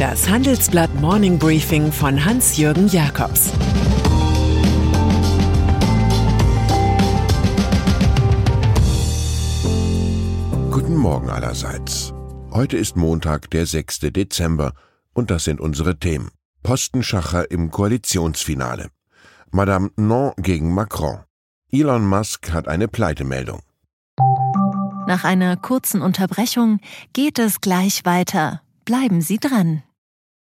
Das Handelsblatt Morning Briefing von Hans-Jürgen Jakobs Guten Morgen allerseits. Heute ist Montag, der 6. Dezember, und das sind unsere Themen. Postenschacher im Koalitionsfinale. Madame Non gegen Macron. Elon Musk hat eine Pleitemeldung. Nach einer kurzen Unterbrechung geht es gleich weiter. Bleiben Sie dran.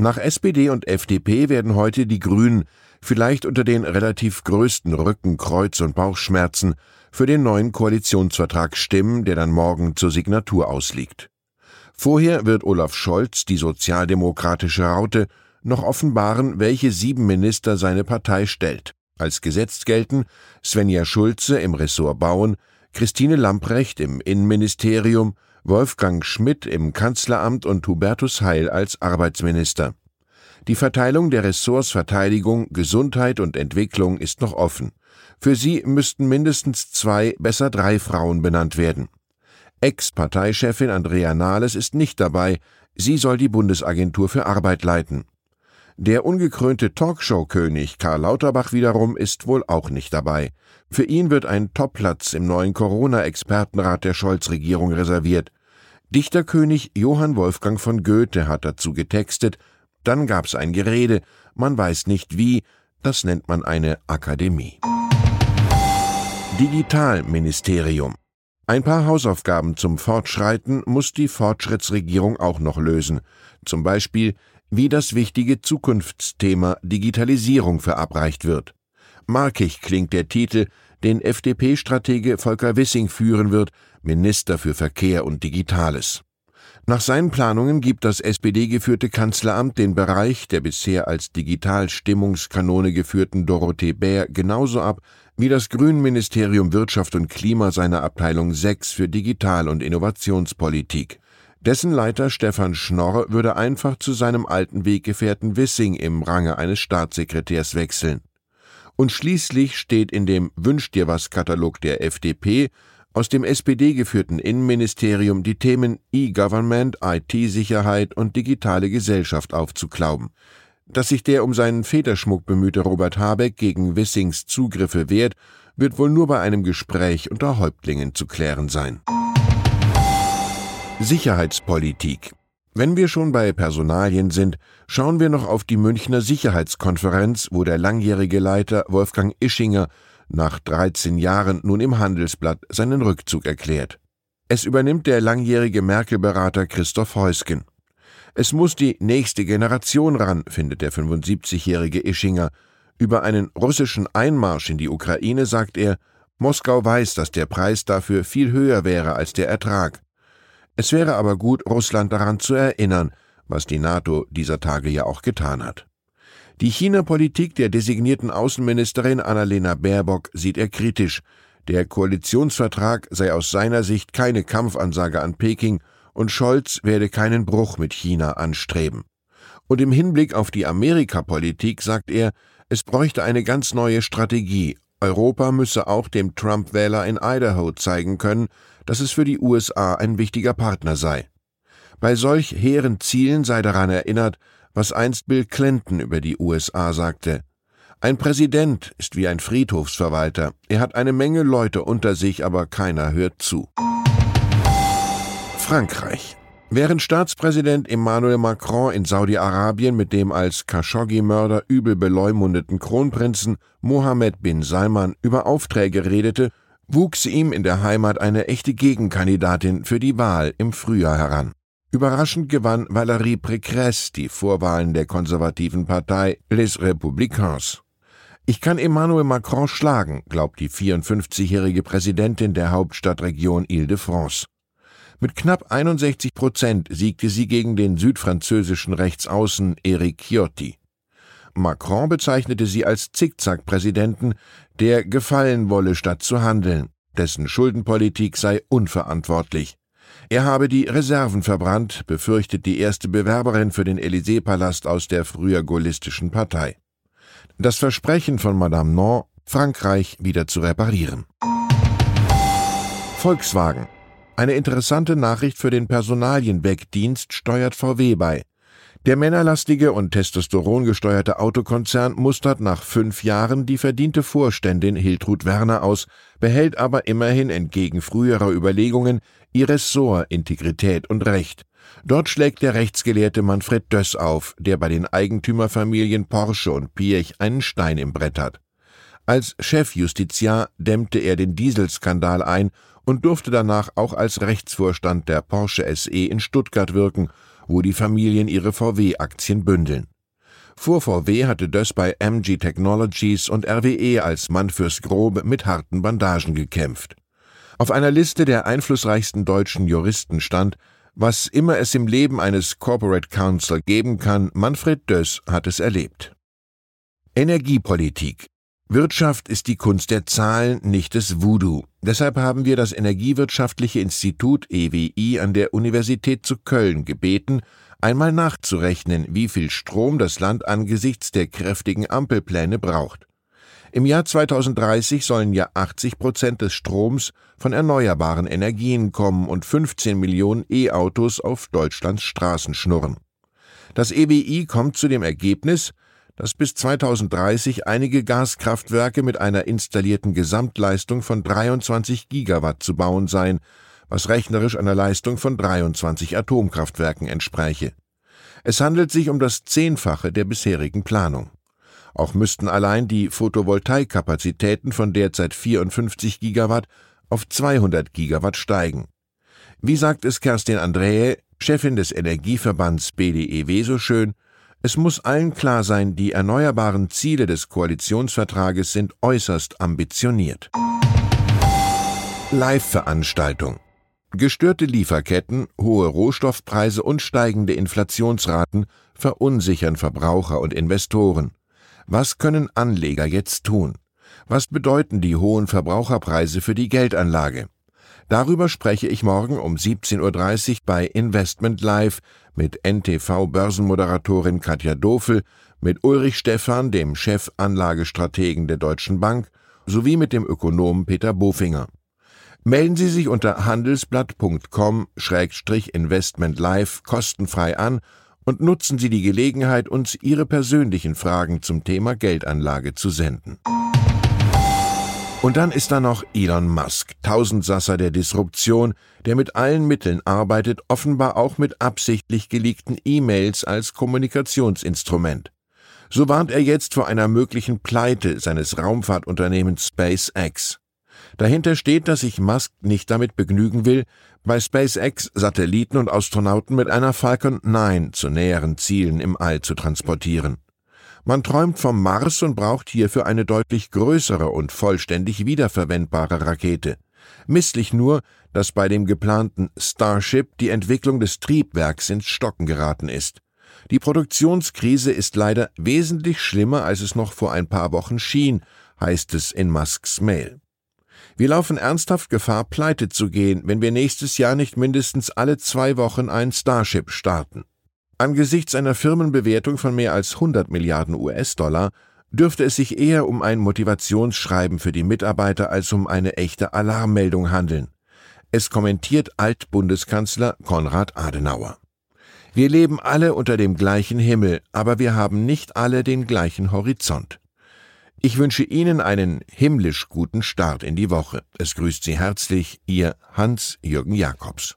Nach SPD und FDP werden heute die Grünen vielleicht unter den relativ größten Rücken-, Kreuz- und Bauchschmerzen für den neuen Koalitionsvertrag stimmen, der dann morgen zur Signatur ausliegt. Vorher wird Olaf Scholz, die sozialdemokratische Raute, noch offenbaren, welche sieben Minister seine Partei stellt. Als gesetzt gelten Svenja Schulze im Ressort Bauen, Christine Lamprecht im Innenministerium, Wolfgang Schmidt im Kanzleramt und Hubertus Heil als Arbeitsminister. Die Verteilung der Ressorts Verteidigung, Gesundheit und Entwicklung ist noch offen. Für sie müssten mindestens zwei, besser drei Frauen benannt werden. Ex-Parteichefin Andrea Nahles ist nicht dabei, sie soll die Bundesagentur für Arbeit leiten. Der ungekrönte Talkshow-König Karl Lauterbach wiederum ist wohl auch nicht dabei. Für ihn wird ein Topplatz im neuen Corona-Expertenrat der Scholz-Regierung reserviert. Dichterkönig Johann Wolfgang von Goethe hat dazu getextet, dann gab's ein Gerede, man weiß nicht wie, das nennt man eine Akademie. Digitalministerium. Ein paar Hausaufgaben zum Fortschreiten muss die Fortschrittsregierung auch noch lösen. Zum Beispiel, wie das wichtige Zukunftsthema Digitalisierung verabreicht wird. Markig klingt der Titel, den FDP-Stratege Volker Wissing führen wird, Minister für Verkehr und Digitales. Nach seinen Planungen gibt das SPD-geführte Kanzleramt den Bereich der bisher als Digital-Stimmungskanone geführten Dorothee Bär genauso ab wie das Grünen-Ministerium Wirtschaft und Klima seiner Abteilung 6 für Digital- und Innovationspolitik. Dessen Leiter Stefan Schnorr würde einfach zu seinem alten Weggefährten Wissing im Range eines Staatssekretärs wechseln. Und schließlich steht in dem Wünsch dir was Katalog der FDP aus dem SPD-geführten Innenministerium die Themen E-Government, IT-Sicherheit und digitale Gesellschaft aufzuklauben. Dass sich der um seinen Federschmuck bemühte Robert Habeck gegen Wissings Zugriffe wehrt, wird wohl nur bei einem Gespräch unter Häuptlingen zu klären sein. Sicherheitspolitik wenn wir schon bei Personalien sind, schauen wir noch auf die Münchner Sicherheitskonferenz, wo der langjährige Leiter Wolfgang Ischinger nach 13 Jahren nun im Handelsblatt seinen Rückzug erklärt. Es übernimmt der langjährige Merkel-Berater Christoph Heusgen. Es muss die nächste Generation ran, findet der 75-jährige Ischinger. Über einen russischen Einmarsch in die Ukraine sagt er, Moskau weiß, dass der Preis dafür viel höher wäre als der Ertrag. Es wäre aber gut, Russland daran zu erinnern, was die NATO dieser Tage ja auch getan hat. Die China-Politik der designierten Außenministerin Annalena Baerbock sieht er kritisch. Der Koalitionsvertrag sei aus seiner Sicht keine Kampfansage an Peking und Scholz werde keinen Bruch mit China anstreben. Und im Hinblick auf die Amerikapolitik sagt er, es bräuchte eine ganz neue Strategie. Europa müsse auch dem Trump-Wähler in Idaho zeigen können, dass es für die USA ein wichtiger Partner sei. Bei solch hehren Zielen sei daran erinnert, was einst Bill Clinton über die USA sagte. Ein Präsident ist wie ein Friedhofsverwalter. Er hat eine Menge Leute unter sich, aber keiner hört zu. Frankreich. Während Staatspräsident Emmanuel Macron in Saudi-Arabien mit dem als Khashoggi-Mörder übel beleumundeten Kronprinzen Mohammed bin Salman über Aufträge redete, wuchs ihm in der Heimat eine echte Gegenkandidatin für die Wahl im Frühjahr heran. Überraschend gewann Valérie Pécresse die Vorwahlen der konservativen Partei Les Républicains. Ich kann Emmanuel Macron schlagen, glaubt die 54-jährige Präsidentin der Hauptstadtregion Ile-de-France. Mit knapp 61 Prozent siegte sie gegen den südfranzösischen Rechtsaußen Eric Ciotti. Macron bezeichnete sie als Zickzack-Präsidenten, der gefallen wolle statt zu handeln. Dessen Schuldenpolitik sei unverantwortlich. Er habe die Reserven verbrannt, befürchtet die erste Bewerberin für den Élysée-Palast aus der früher gaullistischen Partei. Das Versprechen von Madame Non, Frankreich wieder zu reparieren. Volkswagen. Eine interessante Nachricht für den Personalienwegdienst steuert VW bei. Der männerlastige und testosterongesteuerte Autokonzern mustert nach fünf Jahren die verdiente Vorständin Hiltrud Werner aus, behält aber immerhin entgegen früherer Überlegungen ihr Ressort Integrität und Recht. Dort schlägt der Rechtsgelehrte Manfred Döss auf, der bei den Eigentümerfamilien Porsche und Piech einen Stein im Brett hat. Als Chefjustiziar dämmte er den Dieselskandal ein und durfte danach auch als Rechtsvorstand der Porsche SE in Stuttgart wirken wo die Familien ihre VW-Aktien bündeln. Vor VW hatte Döss bei MG Technologies und RWE als Mann fürs Grobe mit harten Bandagen gekämpft. Auf einer Liste der einflussreichsten deutschen Juristen stand, was immer es im Leben eines Corporate Counsel geben kann, Manfred Döss hat es erlebt. Energiepolitik Wirtschaft ist die Kunst der Zahlen, nicht des Voodoo. Deshalb haben wir das Energiewirtschaftliche Institut EWI an der Universität zu Köln gebeten, einmal nachzurechnen, wie viel Strom das Land angesichts der kräftigen Ampelpläne braucht. Im Jahr 2030 sollen ja 80 Prozent des Stroms von erneuerbaren Energien kommen und 15 Millionen E-Autos auf Deutschlands Straßen schnurren. Das EWI kommt zu dem Ergebnis, dass bis 2030 einige Gaskraftwerke mit einer installierten Gesamtleistung von 23 Gigawatt zu bauen seien, was rechnerisch einer Leistung von 23 Atomkraftwerken entspräche. Es handelt sich um das Zehnfache der bisherigen Planung. Auch müssten allein die Photovoltaikkapazitäten von derzeit 54 Gigawatt auf 200 Gigawatt steigen. Wie sagt es Kerstin Andräe, Chefin des Energieverbands BDEW so schön, es muss allen klar sein, die erneuerbaren Ziele des Koalitionsvertrages sind äußerst ambitioniert. Live-Veranstaltung Gestörte Lieferketten, hohe Rohstoffpreise und steigende Inflationsraten verunsichern Verbraucher und Investoren. Was können Anleger jetzt tun? Was bedeuten die hohen Verbraucherpreise für die Geldanlage? Darüber spreche ich morgen um 17.30 Uhr bei Investment Live mit NTV-Börsenmoderatorin Katja Dofel, mit Ulrich Stephan, dem Chefanlagestrategen der Deutschen Bank, sowie mit dem Ökonomen Peter Bofinger. Melden Sie sich unter handelsblatt.com-investment live kostenfrei an und nutzen Sie die Gelegenheit, uns Ihre persönlichen Fragen zum Thema Geldanlage zu senden. Und dann ist da noch Elon Musk, Tausendsasser der Disruption, der mit allen Mitteln arbeitet, offenbar auch mit absichtlich geleakten E-Mails als Kommunikationsinstrument. So warnt er jetzt vor einer möglichen Pleite seines Raumfahrtunternehmens SpaceX. Dahinter steht, dass sich Musk nicht damit begnügen will, bei SpaceX Satelliten und Astronauten mit einer Falcon 9 zu näheren Zielen im All zu transportieren. Man träumt vom Mars und braucht hierfür eine deutlich größere und vollständig wiederverwendbare Rakete. Misslich nur, dass bei dem geplanten Starship die Entwicklung des Triebwerks ins Stocken geraten ist. Die Produktionskrise ist leider wesentlich schlimmer, als es noch vor ein paar Wochen schien, heißt es in Musks Mail. Wir laufen ernsthaft Gefahr, pleite zu gehen, wenn wir nächstes Jahr nicht mindestens alle zwei Wochen ein Starship starten. Angesichts einer Firmenbewertung von mehr als 100 Milliarden US-Dollar dürfte es sich eher um ein Motivationsschreiben für die Mitarbeiter als um eine echte Alarmmeldung handeln. Es kommentiert Altbundeskanzler Konrad Adenauer. Wir leben alle unter dem gleichen Himmel, aber wir haben nicht alle den gleichen Horizont. Ich wünsche Ihnen einen himmlisch guten Start in die Woche. Es grüßt Sie herzlich Ihr Hans-Jürgen Jakobs.